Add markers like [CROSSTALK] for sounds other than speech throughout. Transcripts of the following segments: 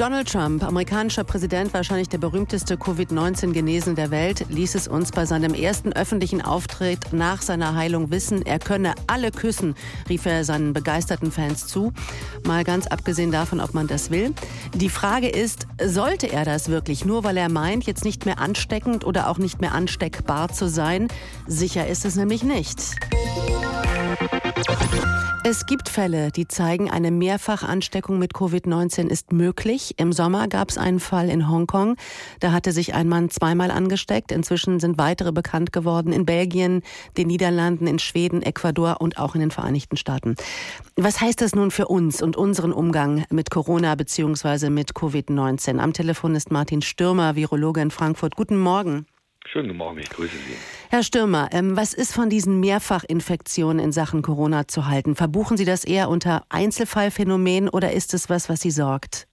Donald Trump, amerikanischer Präsident, wahrscheinlich der berühmteste Covid-19-Genesen der Welt, ließ es uns bei seinem ersten öffentlichen Auftritt nach seiner Heilung wissen, er könne alle küssen, rief er seinen begeisterten Fans zu. Mal ganz abgesehen davon, ob man das will. Die Frage ist, sollte er das wirklich, nur weil er meint, jetzt nicht mehr ansteckend oder auch nicht mehr ansteckbar zu sein? Sicher ist es nämlich nicht. Es gibt Fälle, die zeigen, eine Mehrfachansteckung mit Covid-19 ist möglich. Im Sommer gab es einen Fall in Hongkong. Da hatte sich ein Mann zweimal angesteckt. Inzwischen sind weitere bekannt geworden in Belgien, den Niederlanden, in Schweden, Ecuador und auch in den Vereinigten Staaten. Was heißt das nun für uns und unseren Umgang mit Corona bzw. mit Covid-19? Am Telefon ist Martin Stürmer, Virologe in Frankfurt. Guten Morgen. Schönen guten Morgen, ich grüße Sie. Herr Stürmer, ähm, was ist von diesen Mehrfachinfektionen in Sachen Corona zu halten? Verbuchen Sie das eher unter Einzelfallphänomen oder ist es was, was Sie sorgt?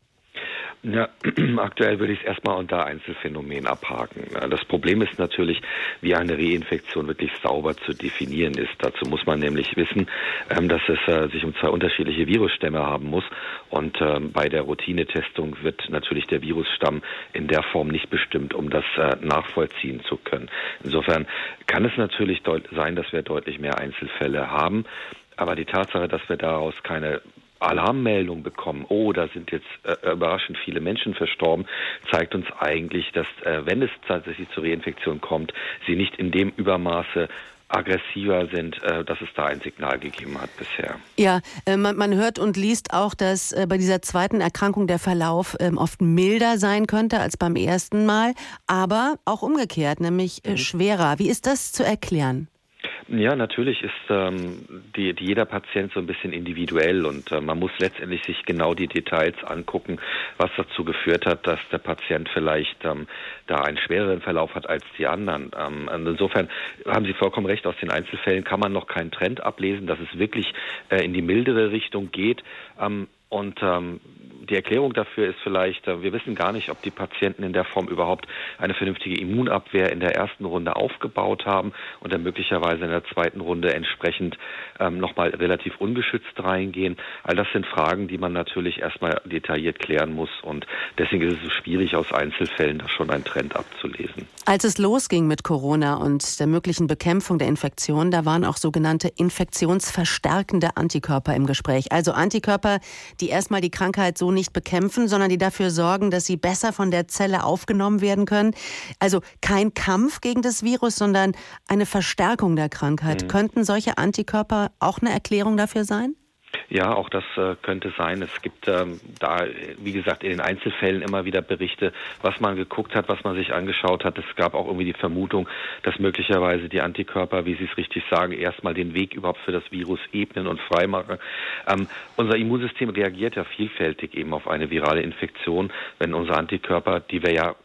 Ja, [CLEARS THROAT] aktuell würde ich es erstmal unter Einzelfänomen abhaken. Das Problem ist natürlich, wie eine Reinfektion wirklich sauber zu definieren ist. Dazu muss man nämlich wissen, ähm, dass es äh, sich um zwei unterschiedliche Virusstämme haben muss. Und ähm, bei der Routinetestung wird natürlich der Virusstamm in der Form nicht bestimmt, um das äh, nachvollziehen zu können. Insofern kann es natürlich sein, dass wir deutlich mehr Einzelfälle haben. Aber die Tatsache, dass wir daraus keine Alarmmeldung bekommen, oh, da sind jetzt äh, überraschend viele Menschen verstorben, zeigt uns eigentlich, dass äh, wenn es tatsächlich zur Reinfektion kommt, sie nicht in dem Übermaße aggressiver sind, äh, dass es da ein Signal gegeben hat bisher. Ja, äh, man, man, hört und liest auch, dass äh, bei dieser zweiten Erkrankung der Verlauf ähm, oft milder sein könnte als beim ersten Mal, aber auch umgekehrt, nämlich mhm. schwerer. Wie ist das zu erklären? Ja, natürlich ist ähm, die, die jeder Patient so ein bisschen individuell und äh, man muss letztendlich sich genau die Details angucken, was dazu geführt hat, dass der Patient vielleicht ähm, da einen schwereren Verlauf hat als die anderen. Ähm, insofern haben Sie vollkommen recht, aus den Einzelfällen kann man noch keinen Trend ablesen, dass es wirklich äh, in die mildere Richtung geht. Ähm, und ähm, die Erklärung dafür ist vielleicht, äh, wir wissen gar nicht, ob die Patienten in der Form überhaupt eine vernünftige Immunabwehr in der ersten Runde aufgebaut haben und dann möglicherweise in der zweiten Runde entsprechend ähm, nochmal relativ ungeschützt reingehen. All das sind Fragen, die man natürlich erstmal detailliert klären muss und deswegen ist es so schwierig, aus Einzelfällen da schon einen Trend abzulesen. Als es losging mit Corona und der möglichen Bekämpfung der Infektion, da waren auch sogenannte infektionsverstärkende Antikörper im Gespräch. Also Antikörper, die erstmal die Krankheit so nicht bekämpfen, sondern die dafür sorgen, dass sie besser von der Zelle aufgenommen werden können. Also kein Kampf gegen das Virus, sondern eine Verstärkung der Krankheit. Mhm. Könnten solche Antikörper auch eine Erklärung dafür sein? Ja, auch das äh, könnte sein. Es gibt ähm, da, wie gesagt, in den Einzelfällen immer wieder Berichte, was man geguckt hat, was man sich angeschaut hat. Es gab auch irgendwie die Vermutung, dass möglicherweise die Antikörper, wie Sie es richtig sagen, erstmal den Weg überhaupt für das Virus ebnen und freimachen. Ähm, unser Immunsystem reagiert ja vielfältig eben auf eine virale Infektion, wenn unsere Antikörper, die wir ja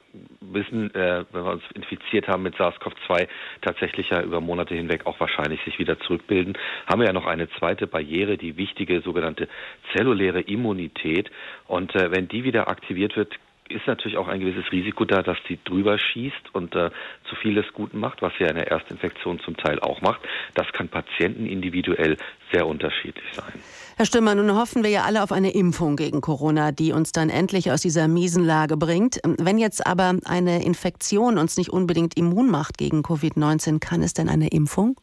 wissen, äh, wenn wir uns infiziert haben mit SARS-CoV-2, tatsächlich ja über Monate hinweg auch wahrscheinlich sich wieder zurückbilden, haben wir ja noch eine zweite Barriere, die wichtige sogenannte zelluläre Immunität. Und äh, wenn die wieder aktiviert wird, ist natürlich auch ein gewisses Risiko da, dass sie drüber schießt und äh, zu viel des Guten macht, was ja in der Erstinfektion zum Teil auch macht. Das kann Patienten individuell sehr unterschiedlich sein. Herr Stümmer, nun hoffen wir ja alle auf eine Impfung gegen Corona, die uns dann endlich aus dieser miesen Lage bringt. Wenn jetzt aber eine Infektion uns nicht unbedingt immun macht gegen Covid-19, kann es denn eine Impfung?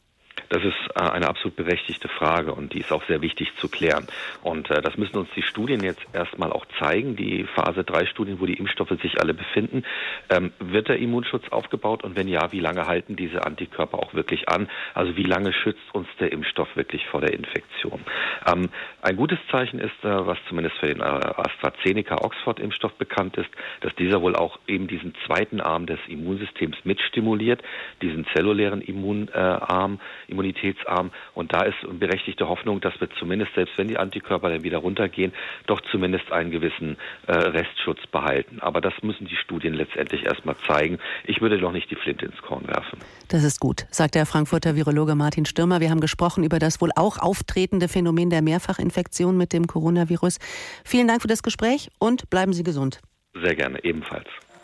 Das ist äh, eine absolut berechtigte Frage und die ist auch sehr wichtig zu klären. Und äh, das müssen uns die Studien jetzt erstmal auch zeigen, die Phase 3 Studien, wo die Impfstoffe sich alle befinden. Ähm, wird der Immunschutz aufgebaut und wenn ja, wie lange halten diese Antikörper auch wirklich an? Also wie lange schützt uns der Impfstoff wirklich vor der Infektion? Ähm, ein gutes Zeichen ist, äh, was zumindest für den AstraZeneca-Oxford-Impfstoff bekannt ist, dass dieser wohl auch eben diesen zweiten Arm des Immunsystems mitstimuliert, diesen zellulären Immunarm, immunitätsarm. Und da ist berechtigte Hoffnung, dass wir zumindest, selbst wenn die Antikörper dann wieder runtergehen, doch zumindest einen gewissen äh, Restschutz behalten. Aber das müssen die Studien letztendlich erstmal zeigen. Ich würde doch nicht die Flinte ins Korn werfen. Das ist gut, sagt der Frankfurter Virologe Martin Stürmer. Wir haben gesprochen über das wohl auch auftretende Phänomen der Mehrfachinfektion mit dem Coronavirus. Vielen Dank für das Gespräch und bleiben Sie gesund. Sehr gerne, ebenfalls.